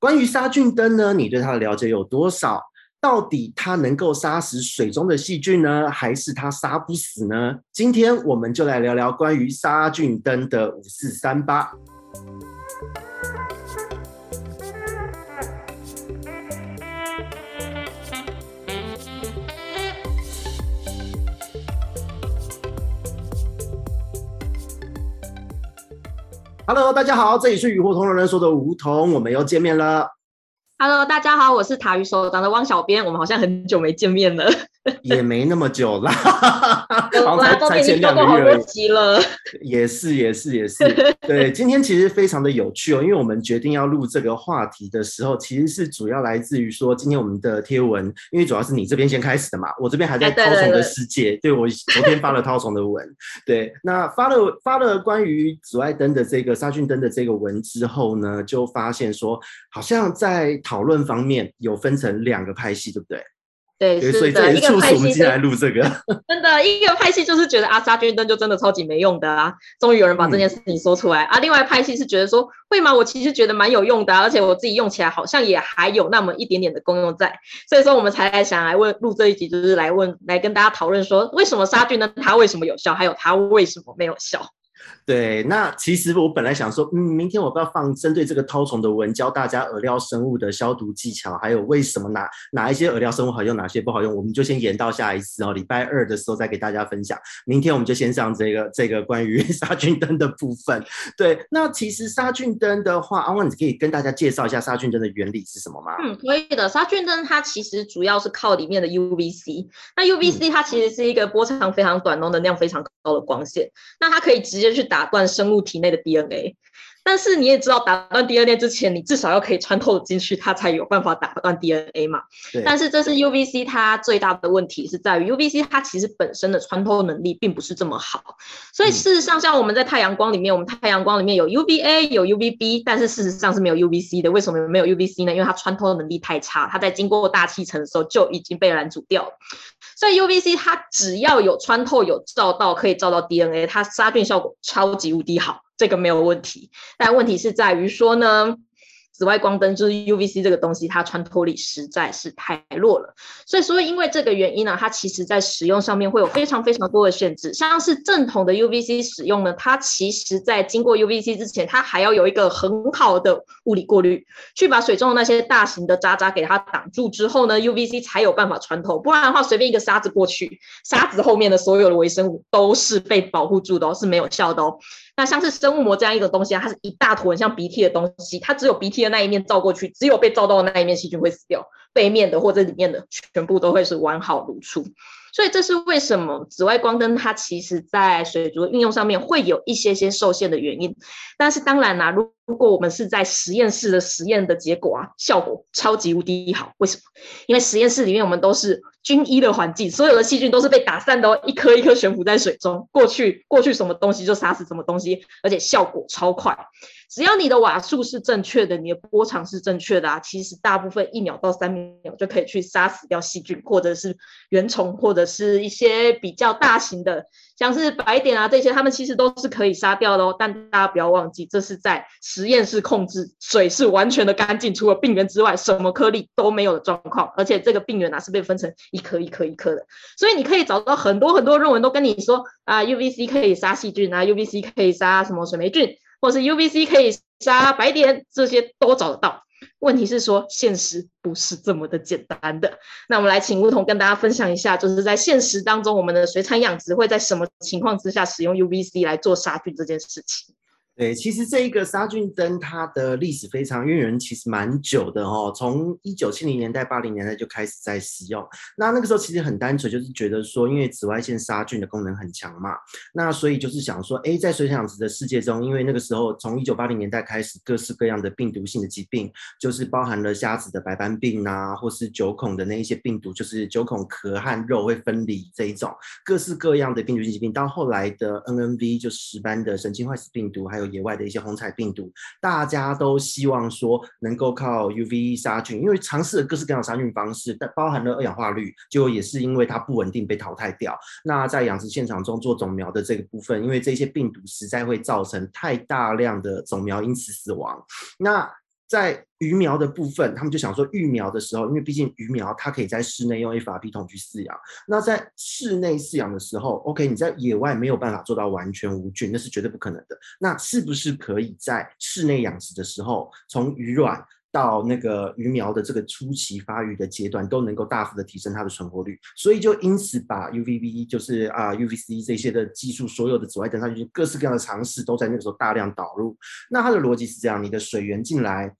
关于杀菌灯呢，你对它的了解有多少？到底它能够杀死水中的细菌呢，还是它杀不死呢？今天我们就来聊聊关于杀菌灯的五四三八。Hello，大家好，这里是与梧桐人人说的梧桐，我们又见面了。Hello，大家好，我是塔鱼手长的汪小编，我们好像很久没见面了。也没那么久啦，好才才前两个月了。也是也是也是，对，今天其实非常的有趣哦，因为我们决定要录这个话题的时候，其实是主要来自于说，今天我们的贴文，因为主要是你这边先开始的嘛，我这边还在掏虫的世界，对我昨天发了掏虫的文，对，那发了发了关于紫外灯的这个杀菌灯的这个文之后呢，就发现说，好像在讨论方面有分成两个派系，对不对？对，是的，一个派系来录这个，真的，一个派系就是觉得啊，杀菌灯就真的超级没用的啊，终于有人把这件事情说出来、嗯、啊。另外派系是觉得说，会吗？我其实觉得蛮有用的、啊，而且我自己用起来好像也还有那么一点点的功用在，所以说我们才来想来问录这一集，就是来问来跟大家讨论说，为什么杀菌灯它为什么有效，还有它为什么没有效。对，那其实我本来想说，嗯，明天我不要放针对这个绦虫的文，教大家饵料生物的消毒技巧，还有为什么哪哪一些饵料生物好用，哪些不好用，我们就先延到下一次哦，礼拜二的时候再给大家分享。明天我们就先上这个这个关于 杀菌灯的部分。对，那其实杀菌灯的话，阿旺你可以跟大家介绍一下杀菌灯的原理是什么吗？嗯，可以的。杀菌灯它其实主要是靠里面的 UVC，那 UVC 它其实是一个波长非常短，能量非常高的光线，那它可以直接去打断生物体内的 DNA。但是你也知道，打断 DNA 之前，你至少要可以穿透进去，它才有办法打断 DNA 嘛。对。但是这是 UVC 它最大的问题是在于 UVC 它其实本身的穿透能力并不是这么好。所以事实上，像我们在太阳光里面，我们太阳光里面有 UVA 有 UVB，但是事实上是没有 UVC 的。为什么没有 UVC 呢？因为它穿透能力太差，它在经过大气层的时候就已经被拦阻掉了。所以 UVC 它只要有穿透有照到可以照到 DNA，它杀菌效果超级无敌好。这个没有问题，但问题是在于说呢，紫外光灯就是 UVC 这个东西，它穿透力实在是太弱了。所以说，因为这个原因呢，它其实在使用上面会有非常非常多的限制。像是正统的 UVC 使用呢，它其实在经过 UVC 之前，它还要有一个很好的物理过滤，去把水中的那些大型的渣渣给它挡住之后呢，UVC 才有办法穿透。不然的话，随便一个沙子过去，沙子后面的所有的微生物都是被保护住的哦，是没有效的哦。那像是生物膜这样一个东西啊，它是一大坨很像鼻涕的东西，它只有鼻涕的那一面照过去，只有被照到的那一面细菌会死掉，背面的或者里面的全部都会是完好如初。所以这是为什么紫外光灯它其实在水族运用上面会有一些些受限的原因。但是当然啦，如如果我们是在实验室的实验的结果啊，效果超级无敌好。为什么？因为实验室里面我们都是均一的环境，所有的细菌都是被打散的哦，一颗一颗悬浮在水中，过去过去什么东西就杀死什么东西，而且效果超快。只要你的瓦数是正确的，你的波长是正确的啊，其实大部分一秒到三秒就可以去杀死掉细菌，或者是原虫，或者是一些比较大型的，像是白点啊这些，它们其实都是可以杀掉的哦。但大家不要忘记，这是在实验室控制，水是完全的干净，除了病原之外，什么颗粒都没有的状况。而且这个病原啊是被分成一颗一颗一颗的，所以你可以找到很多很多论文都跟你说啊，UVC 可以杀细菌啊，UVC 可以杀什么水霉菌。或是 UVC 可以杀白点，这些都找得到。问题是说，现实不是这么的简单的。那我们来请吴桐跟大家分享一下，就是在现实当中，我们的水产养殖会在什么情况之下使用 UVC 来做杀菌这件事情。对，其实这一个杀菌灯，它的历史非常渊源，其实蛮久的哦。从一九七零年代、八零年代就开始在使用。那那个时候其实很单纯，就是觉得说，因为紫外线杀菌的功能很强嘛，那所以就是想说，哎，在水产养殖的世界中，因为那个时候从一九八零年代开始，各式各样的病毒性的疾病，就是包含了虾子的白斑病啊，或是九孔的那一些病毒，就是九孔壳和肉会分离这一种，各式各样的病毒性疾病，到后来的 NNV 就石斑的神经坏死病毒，还有野外的一些红彩病毒，大家都希望说能够靠 UV 杀菌，因为尝试了各式各样的杀菌方式，但包含了二氧化氯，就也是因为它不稳定被淘汰掉。那在养殖现场中做种苗的这个部分，因为这些病毒实在会造成太大量的种苗因此死亡。那在鱼苗的部分，他们就想说育苗的时候，因为毕竟鱼苗它可以在室内用 FRP 桶去饲养，那在室内饲养的时候，OK，你在野外没有办法做到完全无菌，那是绝对不可能的。那是不是可以在室内养殖的时候，从鱼卵到那个鱼苗的这个初期发育的阶段，都能够大幅的提升它的存活率？所以就因此把 UVB 就是啊 UVC 这些的技术，所有的紫外灯上去各式各样的尝试都在那个时候大量导入。那它的逻辑是这样：你的水源进来。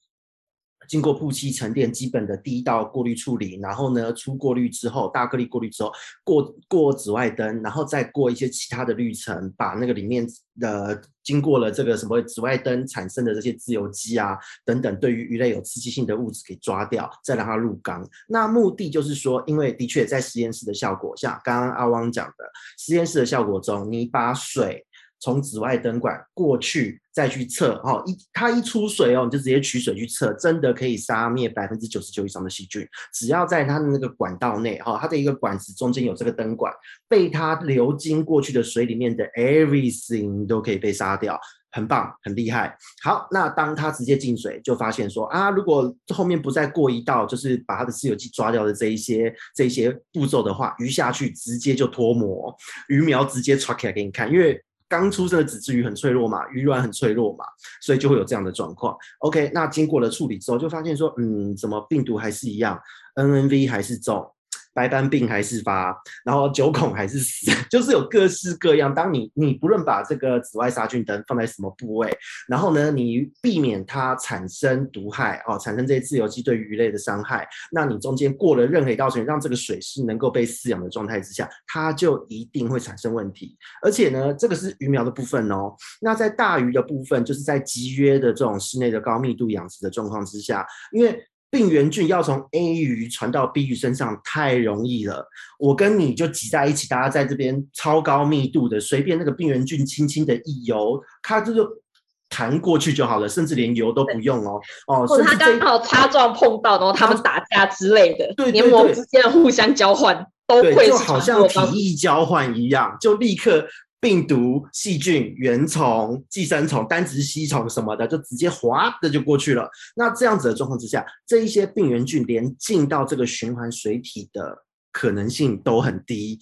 经过曝漆沉淀，基本的第一道过滤处理，然后呢，出过滤之后，大颗粒过滤之后，过过紫外灯，然后再过一些其他的滤层，把那个里面的经过了这个什么紫外灯产生的这些自由基啊等等，对于鱼类有刺激性的物质给抓掉，再让它入缸。那目的就是说，因为的确在实验室的效果，像刚刚阿汪讲的，实验室的效果中，你把水。从紫外灯管过去再去测，哦，一它一出水哦，你就直接取水去测，真的可以杀灭百分之九十九以上的细菌。只要在它的那个管道内，哈，它的一个管子中间有这个灯管，被它流经过去的水里面的 everything 都可以被杀掉，很棒，很厉害。好，那当它直接进水，就发现说啊，如果后面不再过一道，就是把它的自由基抓掉的这一些这一些步骤的话，鱼下去直接就脱模，鱼苗直接抓起来给你看，因为。刚出生的仔仔鱼很脆弱嘛，鱼卵很脆弱嘛，所以就会有这样的状况。OK，那经过了处理之后，就发现说，嗯，怎么病毒还是一样，NNV 还是重。白斑病还是发，然后九孔还是死，就是有各式各样。当你你不论把这个紫外杀菌灯放在什么部位，然后呢，你避免它产生毒害哦，产生这些自由基对鱼类的伤害，那你中间过了任何一道水，让这个水是能够被饲养的状态之下，它就一定会产生问题。而且呢，这个是鱼苗的部分哦。那在大鱼的部分，就是在集约的这种室内的高密度养殖的状况之下，因为。病原菌要从 A 鱼传到 B 鱼身上太容易了，我跟你就挤在一起，大家在这边超高密度的，随便那个病原菌轻轻的一游，它这就弹过去就好了，甚至连游都不用哦。哦，或者它刚好擦撞碰到，然后他们打架之类的，对，黏膜之间互相交换都会就好像体液交换一样，就立刻。病毒、细菌、原虫、寄生虫、单直吸虫什么的，就直接哗的就过去了。那这样子的状况之下，这一些病原菌连进到这个循环水体的可能性都很低。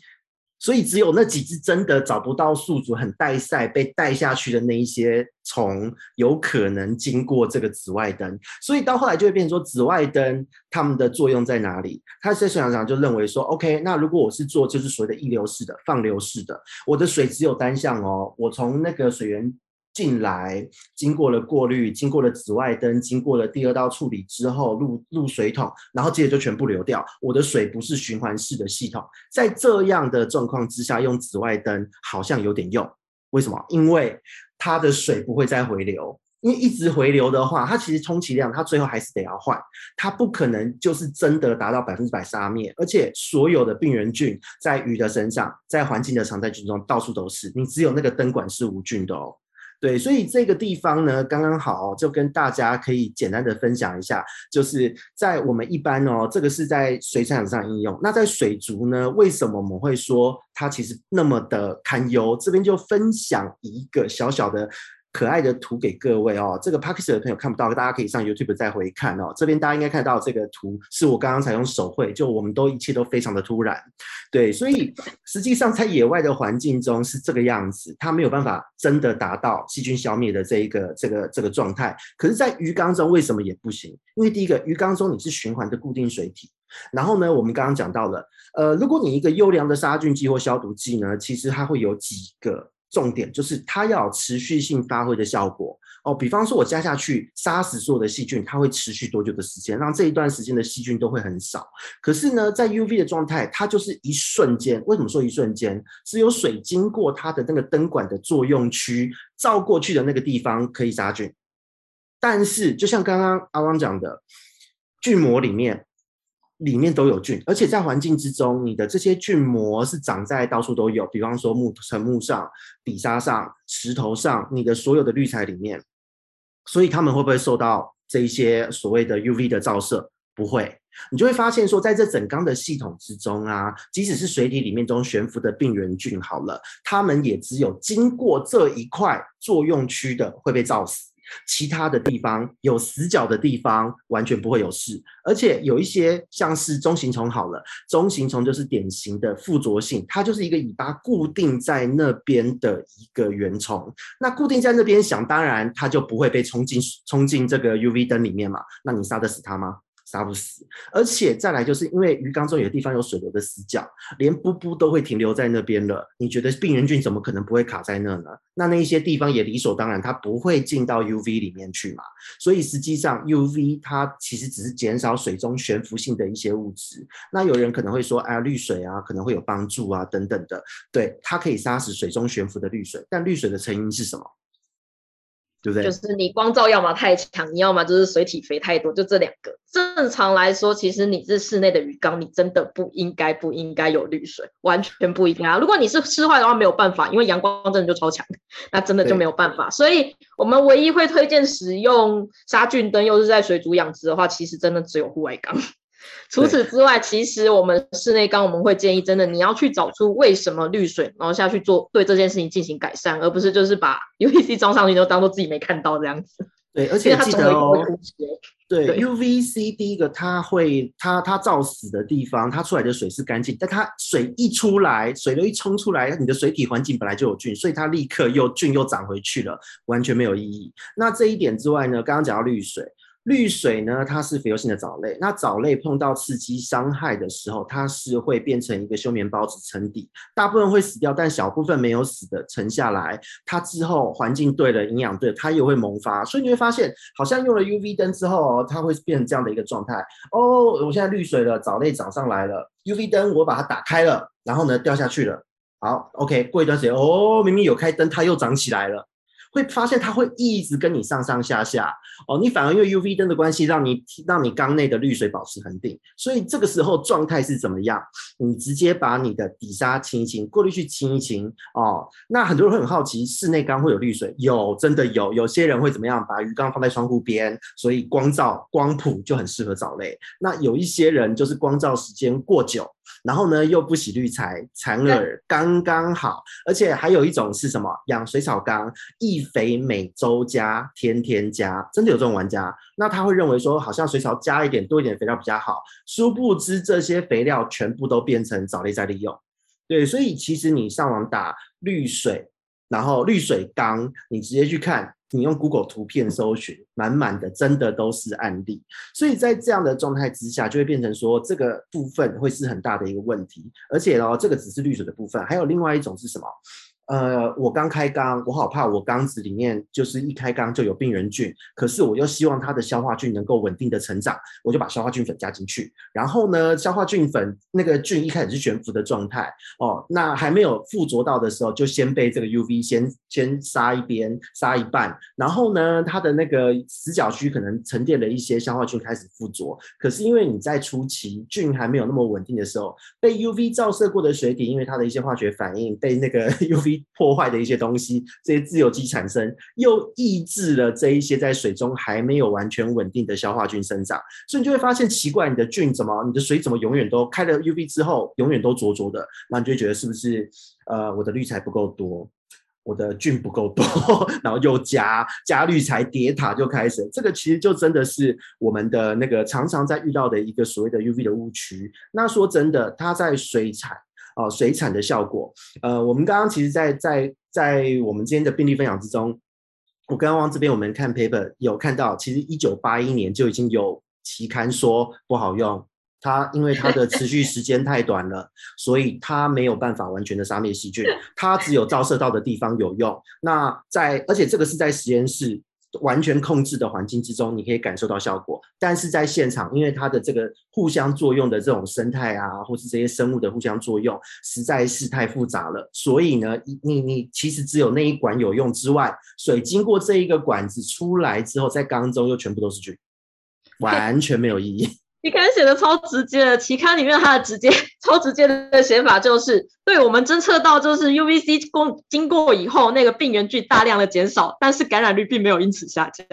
所以只有那几只真的找不到宿主，很带赛被带下去的那一些虫，有可能经过这个紫外灯。所以到后来就会变成说，紫外灯它们的作用在哪里？他在水厂长就认为说，OK，那如果我是做就是所谓的溢流式的、放流式的，我的水只有单向哦，我从那个水源。进来，经过了过滤，经过了紫外灯，经过了第二道处理之后，入入水桶，然后接着就全部流掉。我的水不是循环式的系统，在这样的状况之下，用紫外灯好像有点用。为什么？因为它的水不会再回流，因为一直回流的话，它其实充其量它最后还是得要换，它不可能就是真的达到百分之百杀灭。而且所有的病原菌在鱼的身上，在环境的常态菌中到处都是，你只有那个灯管是无菌的哦。对，所以这个地方呢，刚刚好就跟大家可以简单的分享一下，就是在我们一般哦，这个是在水产上应用。那在水族呢，为什么我们会说它其实那么的堪忧？这边就分享一个小小的。可爱的图给各位哦，这个 Podcast 的朋友看不到，大家可以上 YouTube 再回看哦。这边大家应该看到这个图，是我刚刚才用手绘，就我们都一切都非常的突然，对，所以实际上在野外的环境中是这个样子，它没有办法真的达到细菌消灭的这一个这个这个状态。可是，在鱼缸中为什么也不行？因为第一个，鱼缸中你是循环的固定水体，然后呢，我们刚刚讲到了，呃，如果你一个优良的杀菌剂或消毒剂呢，其实它会有几个。重点就是它要有持续性发挥的效果哦，比方说我加下去杀死所有的细菌，它会持续多久的时间？让这一段时间的细菌都会很少。可是呢，在 UV 的状态，它就是一瞬间。为什么说一瞬间？只有水经过它的那个灯管的作用区照过去的那个地方可以杀菌，但是就像刚刚阿汪讲的，菌膜里面。里面都有菌，而且在环境之中，你的这些菌膜是长在到处都有，比方说木沉木上、底沙上、石头上，你的所有的滤材里面，所以他们会不会受到这一些所谓的 UV 的照射？不会，你就会发现说，在这整缸的系统之中啊，即使是水体里面中悬浮的病原菌，好了，他们也只有经过这一块作用区的会被照死。其他的地方有死角的地方完全不会有事，而且有一些像是中型虫好了，中型虫就是典型的附着性，它就是一个尾巴固定在那边的一个原虫，那固定在那边，想当然它就不会被冲进冲进这个 UV 灯里面嘛，那你杀得死它吗？杀不死，而且再来就是因为鱼缸中有的地方有水流的死角，连布布都会停留在那边了。你觉得病原菌怎么可能不会卡在那呢？那那一些地方也理所当然，它不会进到 UV 里面去嘛。所以实际上 UV 它其实只是减少水中悬浮性的一些物质。那有人可能会说，哎呀，滤水啊可能会有帮助啊等等的。对，它可以杀死水中悬浮的滤水，但滤水的成因是什么？对不对？就是你光照要么太强，你要么就是水体肥太多，就这两个。正常来说，其实你是室内的鱼缸，你真的不应该不应该有滤水，完全不应该啊。如果你是室外的话，没有办法，因为阳光真的就超强，那真的就没有办法。所以我们唯一会推荐使用杀菌灯，又是在水族养殖的话，其实真的只有户外缸。除此之外，其实我们室内缸我们会建议，真的你要去找出为什么滤水，然后下去做对这件事情进行改善，而不是就是把 UVC 装上去就当做自己没看到这样子。对，而且记得哦，对，对 UVC 第一个它会它它造死的地方，它出来的水是干净，但它水一出来，水流一冲出来，你的水体环境本来就有菌，所以它立刻又菌又长回去了，完全没有意义。那这一点之外呢，刚刚讲到滤水。滤水呢，它是肥油性的藻类。那藻类碰到刺激伤害的时候，它是会变成一个休眠孢子沉底，大部分会死掉，但小部分没有死的沉下来。它之后环境对了，营养对，它又会萌发。所以你会发现，好像用了 UV 灯之后，它会变成这样的一个状态。哦，我现在滤水了，藻类长上来了，UV 灯我把它打开了，然后呢掉下去了。好，OK，过一段时间，哦，明明有开灯，它又长起来了。会发现它会一直跟你上上下下哦，你反而因为 UV 灯的关系，让你让你缸内的滤水保持恒定，所以这个时候状态是怎么样？你直接把你的底沙清一清，过滤器清一清哦。那很多人会很好奇，室内缸会有滤水？有，真的有。有些人会怎么样？把鱼缸放在窗户边，所以光照光谱就很适合藻类。那有一些人就是光照时间过久。然后呢，又不洗滤材，残饵刚刚好，而且还有一种是什么？养水草缸，易肥每周加，天天加，真的有这种玩家？那他会认为说，好像水草加一点多一点肥料比较好，殊不知这些肥料全部都变成藻类在利用。对，所以其实你上网打滤水，然后滤水缸，你直接去看。你用 Google 图片搜寻，满满的真的都是案例，所以在这样的状态之下，就会变成说这个部分会是很大的一个问题，而且哦，这个只是绿水的部分，还有另外一种是什么？呃，我刚开缸，我好怕我缸子里面就是一开缸就有病原菌，可是我又希望它的消化菌能够稳定的成长，我就把消化菌粉加进去。然后呢，消化菌粉那个菌一开始是悬浮的状态哦，那还没有附着到的时候，就先被这个 UV 先先杀一边，杀一半。然后呢，它的那个死角区可能沉淀了一些消化菌开始附着，可是因为你在初期菌还没有那么稳定的时候，被 UV 照射过的水体，因为它的一些化学反应被那个 UV 破坏的一些东西，这些自由基产生，又抑制了这一些在水中还没有完全稳定的消化菌生长，所以你就会发现奇怪，你的菌怎么，你的水怎么永远都开了 UV 之后，永远都浊浊的，那你就觉得是不是呃我的滤材不够多，我的菌不够多，然后又加加滤材叠塔就开始，这个其实就真的是我们的那个常常在遇到的一个所谓的 UV 的误区。那说真的，它在水产。哦，水产的效果，呃，我们刚刚其实在，在在在我们今天的病例分享之中，我刚刚往这边我们看 paper 有看到，其实一九八一年就已经有期刊说不好用，它因为它的持续时间太短了，所以它没有办法完全的杀灭细菌，它只有照射到的地方有用。那在，而且这个是在实验室。完全控制的环境之中，你可以感受到效果。但是在现场，因为它的这个互相作用的这种生态啊，或是这些生物的互相作用，实在是太复杂了。所以呢，你你其实只有那一管有用之外，水经过这一个管子出来之后，在缸中又全部都是菌，完全没有意义。期刊写的超直接的，期刊里面它的直接超直接的写法就是，对我们侦测到就是 UVC 过经过以后，那个病原菌大量的减少，但是感染率并没有因此下降。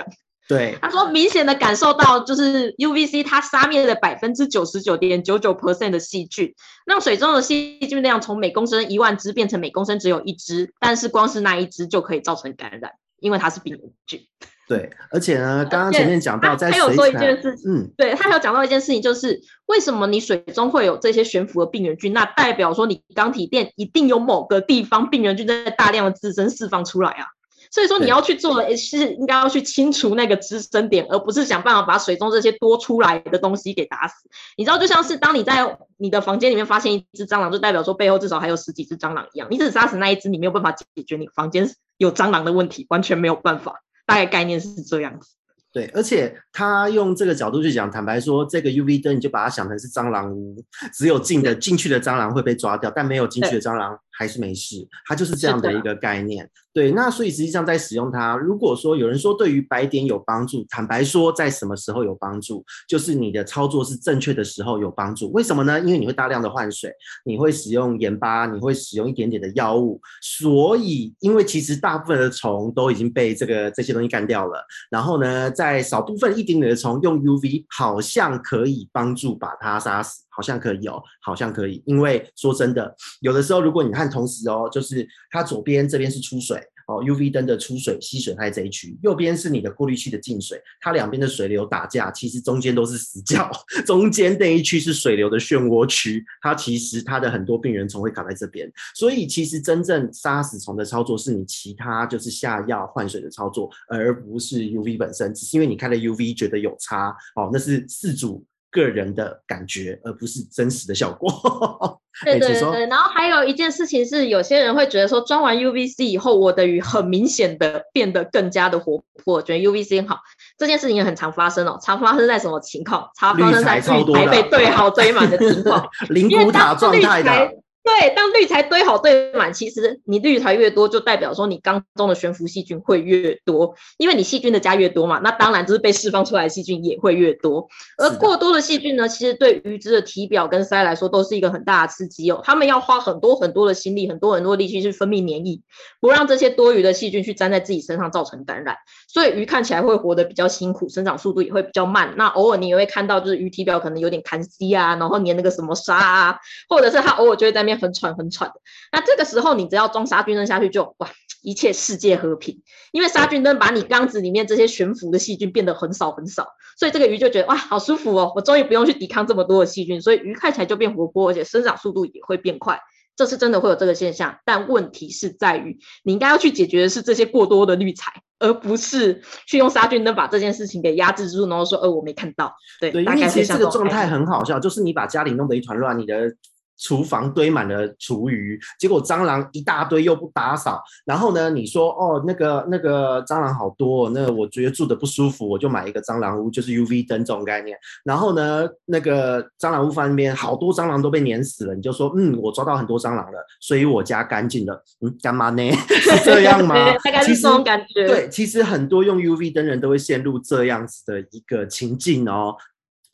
对，他说明显的感受到就是 UVC 它杀灭了百分之九十九点九九 percent 的细菌，让水中的细菌量从每公升一万只变成每公升只有一只，但是光是那一只就可以造成感染，因为它是病原菌。对，而且呢，刚刚前面讲到在水，还有说一件事，嗯，对，他还有讲到一件事情，就是为什么你水中会有这些悬浮的病原菌？那代表说你缸体店一定有某个地方病原菌在大量的滋生释放出来啊。所以说你要去做的是应该要去清除那个滋生点，而不是想办法把水中这些多出来的东西给打死。你知道，就像是当你在你的房间里面发现一只蟑螂，就代表说背后至少还有十几只蟑螂一样。你只杀死那一只，你没有办法解决你房间有蟑螂的问题，完全没有办法。大概概念是这样子。对，而且他用这个角度去讲，坦白说，这个 UV 灯你就把它想成是蟑螂屋，只有进的进去的蟑螂会被抓掉，但没有进去的蟑螂还是没事，它就是这样的一个概念。对，那所以实际上在使用它，如果说有人说对于白点有帮助，坦白说，在什么时候有帮助？就是你的操作是正确的时候有帮助。为什么呢？因为你会大量的换水，你会使用盐巴，你会使用一点点的药物，所以因为其实大部分的虫都已经被这个这些东西干掉了，然后呢，在少部分一点点的虫用 UV 好像可以帮助把它杀死，好像可以哦，好像可以。因为说真的，有的时候如果你看同时哦，就是它左边这边是出水。哦，UV 灯的出水吸水它在这一区，右边是你的过滤器的进水，它两边的水流打架，其实中间都是死角，中间那一区是水流的漩涡区，它其实它的很多病原虫会卡在这边，所以其实真正杀死虫的操作是你其他就是下药换水的操作，而不是 UV 本身，只是因为你开了 UV 觉得有差，哦，那是四组个人的感觉，而不是真实的效果。对对对，然后还有一件事情是，有些人会觉得说，装完 UVC 以后，我的鱼很明显的变得更加的活泼，觉得 UVC 很好。这件事情也很常发生哦，常发生在什么情况？常发生在滤材被堆好堆满的情况，灵骨塔状态的。对，当滤材堆好堆满，其实你滤材越多，就代表说你缸中的悬浮细菌会越多，因为你细菌的加越多嘛，那当然就是被释放出来的细菌也会越多。而过多的细菌呢，其实对鱼只的体表跟鳃来说都是一个很大的刺激哦。他们要花很多很多的心力，很多很多的力气去分泌黏液，不让这些多余的细菌去粘在自己身上造成感染。所以鱼看起来会活得比较辛苦，生长速度也会比较慢。那偶尔你也会看到，就是鱼体表可能有点痰稀啊，然后粘那个什么沙啊，或者是它偶尔就会在那边。很喘很喘的，那这个时候你只要装杀菌灯下去就哇，一切世界和平，因为杀菌灯把你缸子里面这些悬浮的细菌变得很少很少，所以这个鱼就觉得哇，好舒服哦，我终于不用去抵抗这么多的细菌，所以鱼看起来就变活泼，而且生长速度也会变快，这是真的会有这个现象。但问题是在于，你应该要去解决的是这些过多的滤材，而不是去用杀菌灯把这件事情给压制住，然后说呃我没看到。对，对，大概因为其实这个状态很好笑，就是你把家里弄得一团乱，你的。厨房堆满了厨余，结果蟑螂一大堆又不打扫，然后呢，你说哦，那个那个蟑螂好多，那我觉得住的不舒服，我就买一个蟑螂屋，就是 UV 灯这种概念。然后呢，那个蟑螂屋方面好多蟑螂都被碾死了，你就说嗯，我抓到很多蟑螂了，所以我家干净了。嗯，干嘛呢？是这样吗？大概是这种感觉。对，其实很多用 UV 灯人都会陷入这样子的一个情境哦。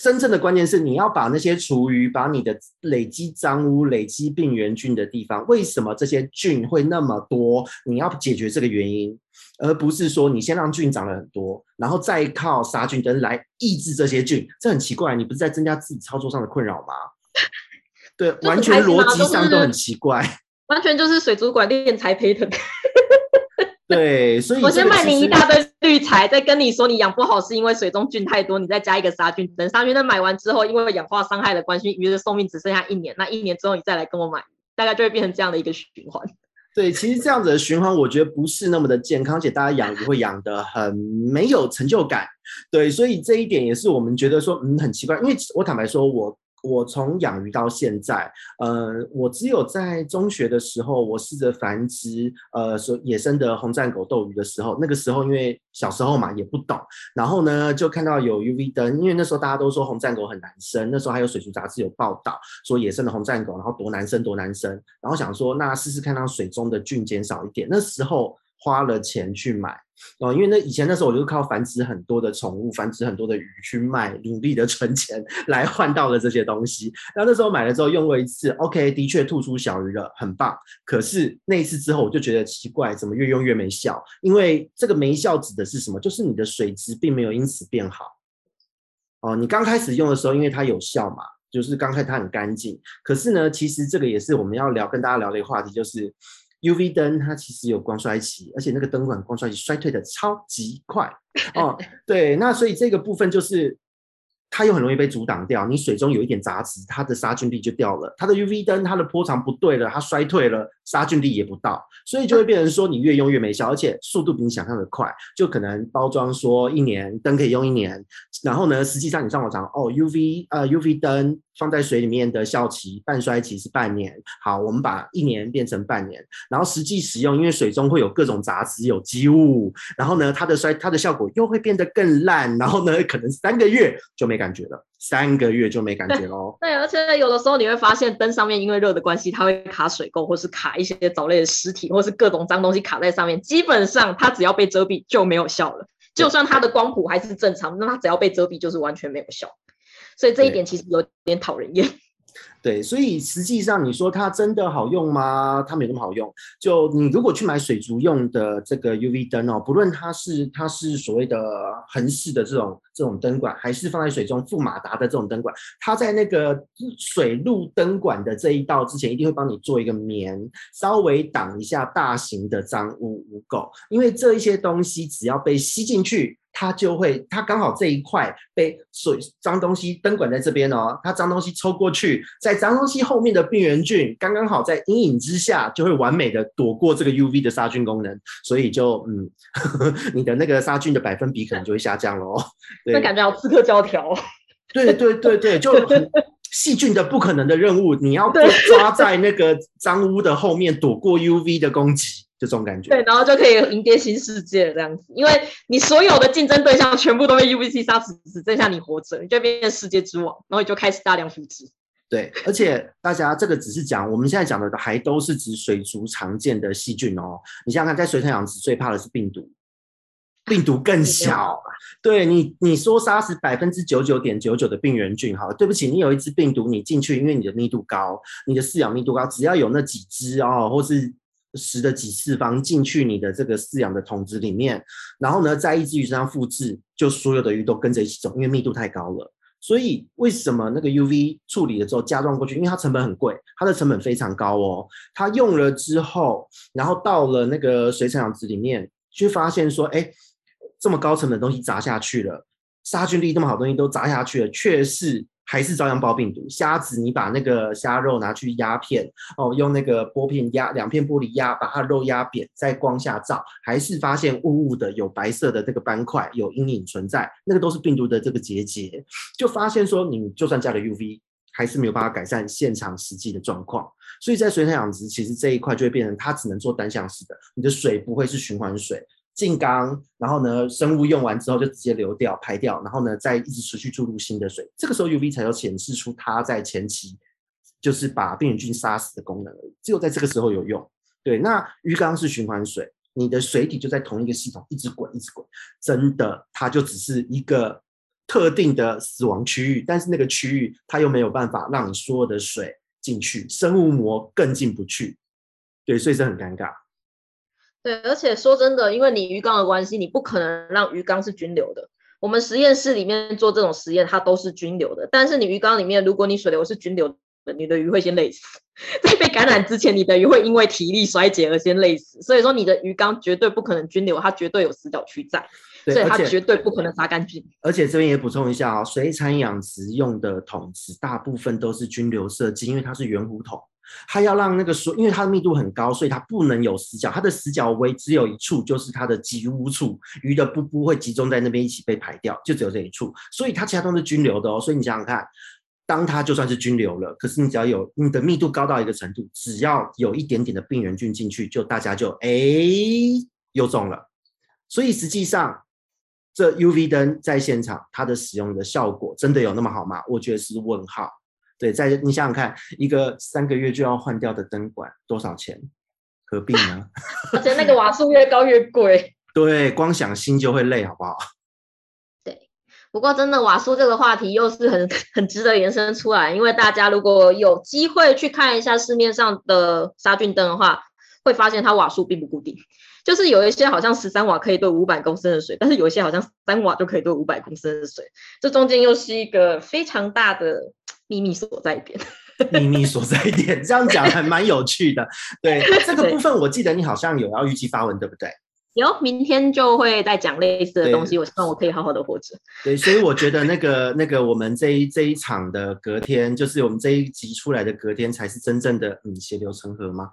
真正的关键是，你要把那些厨余，把你的累积脏污、累积病原菌的地方，为什么这些菌会那么多？你要解决这个原因，而不是说你先让菌长了很多，然后再靠杀菌灯来抑制这些菌。这很奇怪，你不是在增加自己操作上的困扰吗？对，完全逻辑上都很奇怪，完全就是水族馆练财培的。对，所以我先卖你一大堆滤材，再跟你说你养不好是因为水中菌太多，你再加一个杀菌。等杀菌灯买完之后，因为氧化伤害的关系，鱼的寿命只剩下一年，那一年之后你再来跟我买，大概就会变成这样的一个循环。对，其实这样子的循环，我觉得不是那么的健康，而且大家养鱼会养得很没有成就感。对，所以这一点也是我们觉得说，嗯，很奇怪。因为我坦白说，我。我从养鱼到现在，呃，我只有在中学的时候，我试着繁殖，呃，说野生的红战狗斗鱼的时候，那个时候因为小时候嘛也不懂，然后呢就看到有 UV 灯，因为那时候大家都说红战狗很难生，那时候还有水族杂志有报道说野生的红战狗，然后多难生多难生，然后想说那试试看让水中的菌减少一点，那时候花了钱去买。哦，因为那以前那时候我就是靠繁殖很多的宠物，繁殖很多的鱼去卖，努力的存钱来换到了这些东西。然后那时候买了之后用过一次，OK，的确吐出小鱼了，很棒。可是那一次之后我就觉得奇怪，怎么越用越没效？因为这个没效指的是什么？就是你的水质并没有因此变好。哦，你刚开始用的时候，因为它有效嘛，就是刚开始它很干净。可是呢，其实这个也是我们要聊跟大家聊的一个话题，就是。UV 灯它其实有光衰期，而且那个灯管光衰期衰退的超级快哦。对，那所以这个部分就是。它又很容易被阻挡掉，你水中有一点杂质，它的杀菌力就掉了。它的 UV 灯，它的波长不对了，它衰退了，杀菌力也不到，所以就会变成说你越用越没效，而且速度比你想象的快，就可能包装说一年灯可以用一年，然后呢，实际上你上网查哦，UV 呃 UV 灯放在水里面的效期半衰期是半年，好，我们把一年变成半年，然后实际使用，因为水中会有各种杂质、有机物，然后呢，它的衰它的效果又会变得更烂，然后呢，可能三个月就没。感觉了，三个月就没感觉喽。对，而且有的时候你会发现灯上面因为热的关系，它会卡水垢，或是卡一些藻类的尸体，或是各种脏东西卡在上面。基本上它只要被遮蔽就没有效了。就算它的光谱还是正常，那它只要被遮蔽就是完全没有效。所以这一点其实有点讨人厌。对，所以实际上你说它真的好用吗？它没那么好用。就你如果去买水族用的这个 UV 灯哦，不论它是它是所谓的横式的这种这种灯管，还是放在水中副马达的这种灯管，它在那个水路灯管的这一道之前，一定会帮你做一个棉，稍微挡一下大型的脏污污垢，因为这一些东西只要被吸进去。它就会，它刚好这一块被水脏东西灯管在这边哦，它脏东西抽过去，在脏东西后面的病原菌刚刚好在阴影之下，就会完美的躲过这个 UV 的杀菌功能，所以就嗯呵呵，你的那个杀菌的百分比可能就会下降喽。那感觉要刺客教条。对对对对，就很 细菌的不可能的任务，你要抓在那个脏污的后面，躲过 UV 的攻击。就这种感觉，对，然后就可以迎接新世界这样子，因为你所有的竞争对象全部都被 UVC 杀死，只剩下你活着，你就变成世界之王，然后你就开始大量复制。对，而且大家这个只是讲，我们现在讲的还都是指水族常见的细菌哦。你想想看，在水产养殖最怕的是病毒，病毒更小。对你，你说杀死百分之九九点九九的病原菌，好，对不起，你有一只病毒，你进去，因为你的密度高，你的饲养密度高，只要有那几只哦，或是。十的几次方进去你的这个饲养的桶子里面，然后呢，在一只鱼身上复制，就所有的鱼都跟着一起走，因为密度太高了。所以为什么那个 UV 处理了之后加装过去？因为它成本很贵，它的成本非常高哦。它用了之后，然后到了那个水产养殖里面，去发现说，哎，这么高成本的东西砸下去了，杀菌力这么好的东西都砸下去了，却是。还是照样包病毒。虾子，你把那个虾肉拿去压片，哦，用那个玻片压两片玻璃压，把它肉压扁，在光下照，还是发现雾雾的，有白色的这个斑块，有阴影存在，那个都是病毒的这个结节。就发现说，你就算加了 UV，还是没有办法改善现场实际的状况。所以在水产养殖，其实这一块就会变成它只能做单向式的，你的水不会是循环水。进缸，然后呢，生物用完之后就直接流掉、排掉，然后呢，再一直持续注入新的水。这个时候 UV 才有显示出它在前期就是把病原菌杀死的功能而已。只有在这个时候有用。对，那鱼缸是循环水，你的水体就在同一个系统一直滚、一直滚，真的它就只是一个特定的死亡区域，但是那个区域它又没有办法让你所有的水进去，生物膜更进不去。对，所以这很尴尬。对，而且说真的，因为你鱼缸的关系，你不可能让鱼缸是均流的。我们实验室里面做这种实验，它都是均流的。但是你鱼缸里面，如果你水流是均流的，你的鱼会先累死。在被感染之前，你的鱼会因为体力衰竭而先累死。所以说，你的鱼缸绝对不可能均流，它绝对有死角区在，所以它绝对不可能杀干净。而且这边也补充一下啊、哦，水产养殖用的桶子大部分都是均流设计，因为它是圆弧桶。它要让那个水，因为它的密度很高，所以它不能有死角。它的死角位只有一处，就是它的集污处，鱼的啵啵会集中在那边一起被排掉，就只有这一处。所以它其他都是均流的哦。所以你想想看，当它就算是均流了，可是你只要有你的密度高到一个程度，只要有一点点的病原菌进去，就大家就哎又中了。所以实际上，这 UV 灯在现场它的使用的效果真的有那么好吗？我觉得是问号。对，在你想想看，一个三个月就要换掉的灯管多少钱？何必呢？而且那个瓦数越高越贵。对，光想心就会累，好不好？对，不过真的瓦数这个话题又是很很值得延伸出来，因为大家如果有机会去看一下市面上的杀菌灯的话，会发现它瓦数并不固定，就是有一些好像十三瓦可以兑五百公升的水，但是有一些好像三瓦就可以兑五百公升的水，这中间又是一个非常大的。秘密所在点，秘密所在点，这样讲还蛮有趣的。对 这个部分，我记得你好像有要预计发文，对不对？有，明天就会再讲类似的东西。我希望我可以好好的活着。对，所以我觉得那个 那个我们这一这一场的隔天，就是我们这一集出来的隔天，才是真正的嗯血流成河吗？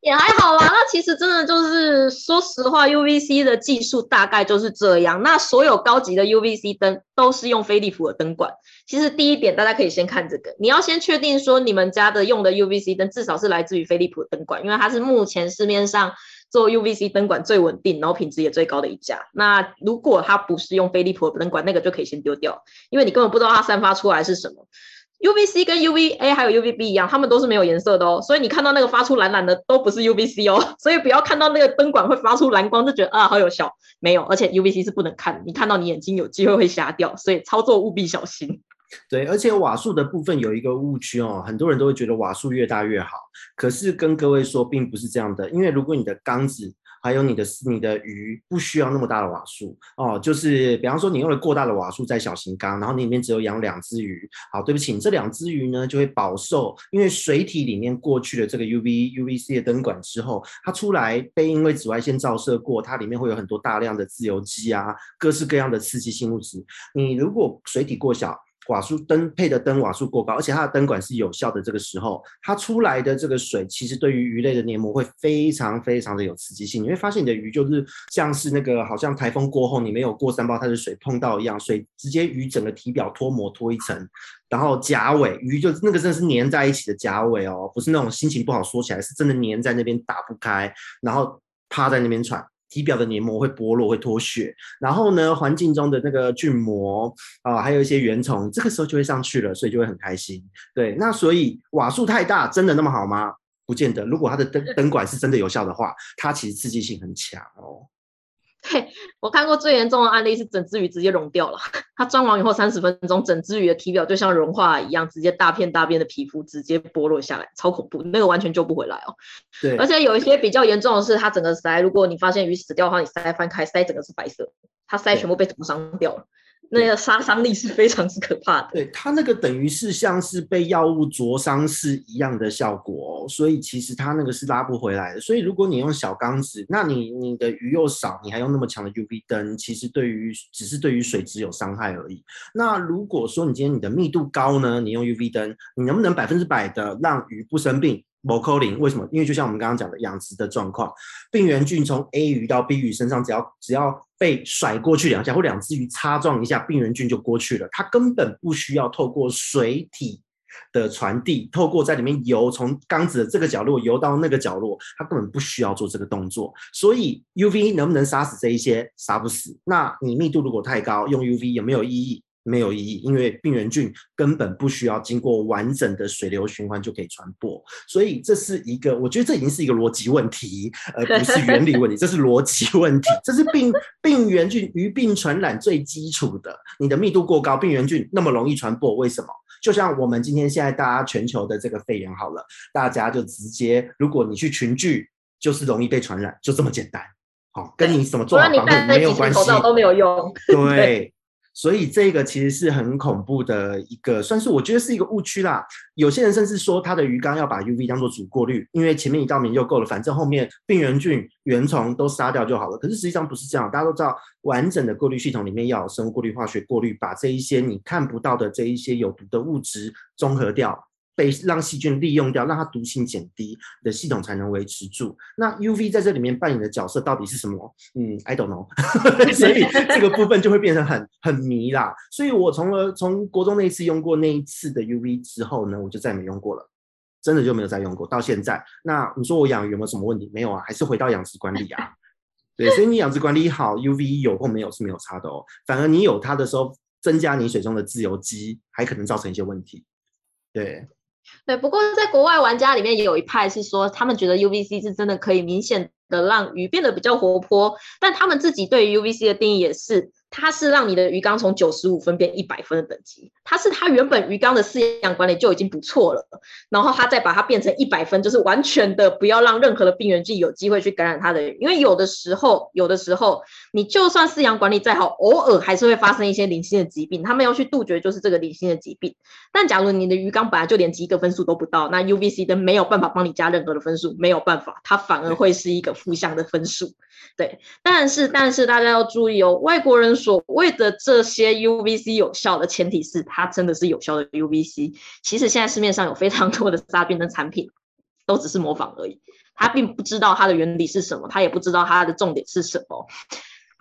也还好啦。那其实真的就是说实话，UVC 的技术大概就是这样。那所有高级的 UVC 灯都是用飞利浦的灯管。其实第一点，大家可以先看这个，你要先确定说你们家的用的 UVC 灯至少是来自于飞利浦的灯管，因为它是目前市面上。做 UVC 灯管最稳定，然后品质也最高的一家。那如果它不是用飞利浦的灯管，那个就可以先丢掉，因为你根本不知道它散发出来是什么。UVC 跟 UVA 还有 UVB 一样，它们都是没有颜色的哦。所以你看到那个发出蓝蓝的都不是 UVC 哦。所以不要看到那个灯管会发出蓝光就觉得啊好有效，没有。而且 UVC 是不能看，你看到你眼睛有机会会瞎掉，所以操作务必小心。对，而且瓦数的部分有一个误区哦，很多人都会觉得瓦数越大越好，可是跟各位说并不是这样的，因为如果你的缸子还有你的你的鱼不需要那么大的瓦数哦，就是比方说你用了过大的瓦数在小型缸，然后你里面只有养两只鱼，好，对不起，这两只鱼呢就会饱受，因为水体里面过去了这个 UV UVC 的灯管之后，它出来被因为紫外线照射过，它里面会有很多大量的自由基啊，各式各样的刺激性物质，你如果水体过小。瓦数灯配的灯瓦数过高，而且它的灯管是有效的。这个时候，它出来的这个水，其实对于鱼类的黏膜会非常非常的有刺激性。你会发现你的鱼就是像是那个好像台风过后你没有过三胞胎的水碰到一样，水直接鱼整个体表脱膜脱一层，然后甲尾鱼就那个真的是粘在一起的甲尾哦，不是那种心情不好说起来，是真的粘在那边打不开，然后趴在那边喘。体表的黏膜会剥落，会脱血，然后呢，环境中的那个菌膜啊、呃，还有一些原虫，这个时候就会上去了，所以就会很开心。对，那所以瓦数太大，真的那么好吗？不见得。如果它的灯灯管是真的有效的话，它其实刺激性很强哦。对，我看过最严重的案例是整只鱼直接溶掉了，它装完以后三十分钟，整只鱼的体表就像融化一样，直接大片大片的皮肤直接剥落下来，超恐怖，那个完全救不回来哦。对，而且有一些比较严重的是，它整个鳃，如果你发现鱼死掉的话，你鳃翻开，鳃整个是白色，它鳃全部被灼伤掉了。那个杀伤力是非常之可怕的，对，它那个等于是像是被药物灼伤是一样的效果哦，所以其实它那个是拉不回来的。所以如果你用小缸子，那你你的鱼又少，你还用那么强的 UV 灯，其实对于只是对于水质有伤害而已。那如果说你今天你的密度高呢，你用 UV 灯，你能不能百分之百的让鱼不生病？不可能，为什么？因为就像我们刚刚讲的养殖的状况，病原菌从 A 鱼到 B 鱼身上，只要只要被甩过去两下，或两只鱼擦撞一下，病原菌就过去了。它根本不需要透过水体的传递，透过在里面游，从缸子的这个角落游到那个角落，它根本不需要做这个动作。所以 UV 能不能杀死这一些？杀不死。那你密度如果太高，用 UV 有没有意义？没有意义，因为病原菌根本不需要经过完整的水流循环就可以传播，所以这是一个，我觉得这已经是一个逻辑问题，而不是原理问题，这是逻辑问题，这是病病原菌鱼病传染最基础的。你的密度过高，病原菌那么容易传播，为什么？就像我们今天现在大家全球的这个肺炎好了，大家就直接，如果你去群聚，就是容易被传染，就这么简单。好，跟你什么做好防护没有关系，口罩都没有用。对。所以这个其实是很恐怖的一个，算是我觉得是一个误区啦。有些人甚至说他的鱼缸要把 UV 当做主过滤，因为前面一道门就够了，反正后面病原菌、原虫都杀掉就好了。可是实际上不是这样，大家都知道，完整的过滤系统里面要有生物过滤、化学过滤，把这一些你看不到的这一些有毒的物质综合掉。被让细菌利用掉，让它毒性减低的系统才能维持住。那 UV 在这里面扮演的角色到底是什么？嗯，I don't know。所以这个部分就会变成很很迷啦。所以我从了从国中那一次用过那一次的 UV 之后呢，我就再没用过了，真的就没有再用过。到现在，那你说我养鱼有没有什么问题？没有啊，还是回到养殖管理啊。对，所以你养殖管理好，UV 有或没有是没有差的哦。反而你有它的时候，增加你水中的自由基，还可能造成一些问题。对。对，不过在国外玩家里面也有一派是说，他们觉得 UVC 是真的可以明显的让鱼变得比较活泼，但他们自己对于 UVC 的定义也是。它是让你的鱼缸从九十五分变一百分的等级，它是它原本鱼缸的饲养管理就已经不错了，然后它再把它变成一百分，就是完全的不要让任何的病原菌有机会去感染它的鱼。因为有的时候，有的时候你就算饲养管理再好，偶尔还是会发生一些零星的疾病，他们要去杜绝就是这个零星的疾病。但假如你的鱼缸本来就连及格分数都不到，那 UVC 灯没有办法帮你加任何的分数，没有办法，它反而会是一个负向的分数。对，但是但是大家要注意哦，外国人所谓的这些 UVC 有效的前提是它真的是有效的 UVC。其实现在市面上有非常多的杀菌的产品，都只是模仿而已，它并不知道它的原理是什么，它也不知道它的重点是什么。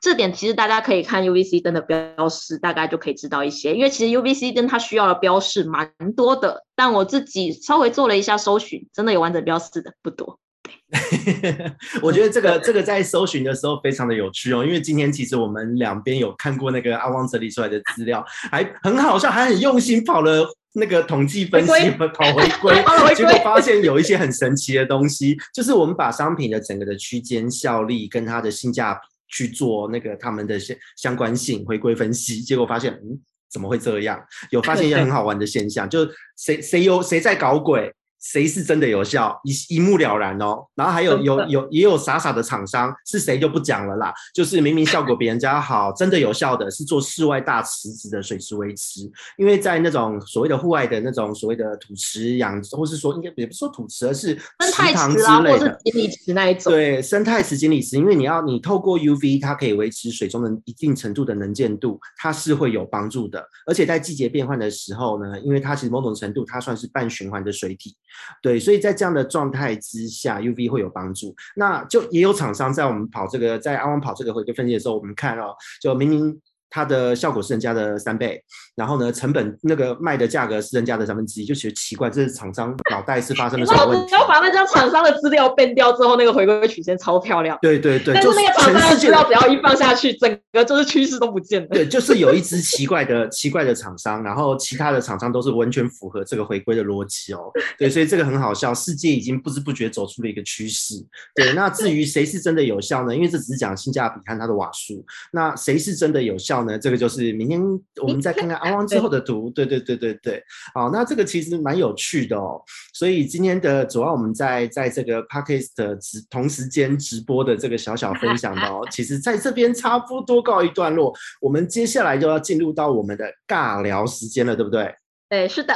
这点其实大家可以看 UVC 灯的标示，大概就可以知道一些。因为其实 UVC 灯它需要的标示蛮多的，但我自己稍微做了一下搜寻，真的有完整标示的不多。我觉得这个 这个在搜寻的时候非常的有趣哦，因为今天其实我们两边有看过那个阿旺整理出来的资料，还很好笑，还很用心跑了那个统计分析，回 跑回归，结果发现有一些很神奇的东西，就是我们把商品的整个的区间效力跟它的性价比去做那个他们的相相关性回归分析，结果发现嗯，怎么会这样？有发现一些很好玩的现象，就是谁谁有谁在搞鬼。谁是真的有效，一一目了然哦。然后还有 有有也有傻傻的厂商，是谁就不讲了啦。就是明明效果比人家好，真的有效的是做室外大池子的水池维持，因为在那种所谓的户外的那种所谓的土池养，或是说应该也不是说土池，而是池塘之类的锦鲤池那一种。对，生态池、锦鲤池，因为你要你透过 UV，它可以维持水中的一定程度的能见度，它是会有帮助的。而且在季节变换的时候呢，因为它其实某种程度它算是半循环的水体。对，所以在这样的状态之下，UV 会有帮助。那就也有厂商在我们跑这个，在阿旺跑这个回归分析的时候，我们看哦，就明明。它的效果是人家的三倍，然后呢，成本那个卖的价格是人家的三分之一，就觉得奇怪，这是厂商脑袋是发生了什么问题？然后把那张厂商的资料变掉之后，那个回归曲线超漂亮。对对对，但是那个厂商的资料只要一放下去，整个就是趋势都不见了。对，就是有一只奇怪的奇怪的厂商，然后其他的厂商都是完全符合这个回归的逻辑哦。对，所以这个很好笑，世界已经不知不觉走出了一个趋势。对，那至于谁是真的有效呢？因为这只是讲性价比和它的瓦数，那谁是真的有效呢？这个就是明天我们再看看阿汪之后的图，对对对对对，好，那这个其实蛮有趣的哦。所以今天的主要我们在在这个 Podcast 直同时间直播的这个小小分享的哦，其实在这边差不多告一段落。我们接下来就要进入到我们的尬聊时间了，对不对？对，是的，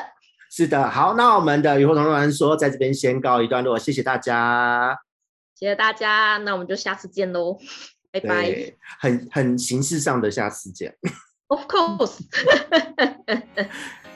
是的。好，那我们的鱼活通通说，在这边先告一段落，谢谢大家，谢谢大家，那我们就下次见喽。拜拜，很很形式上的下次见。Of course。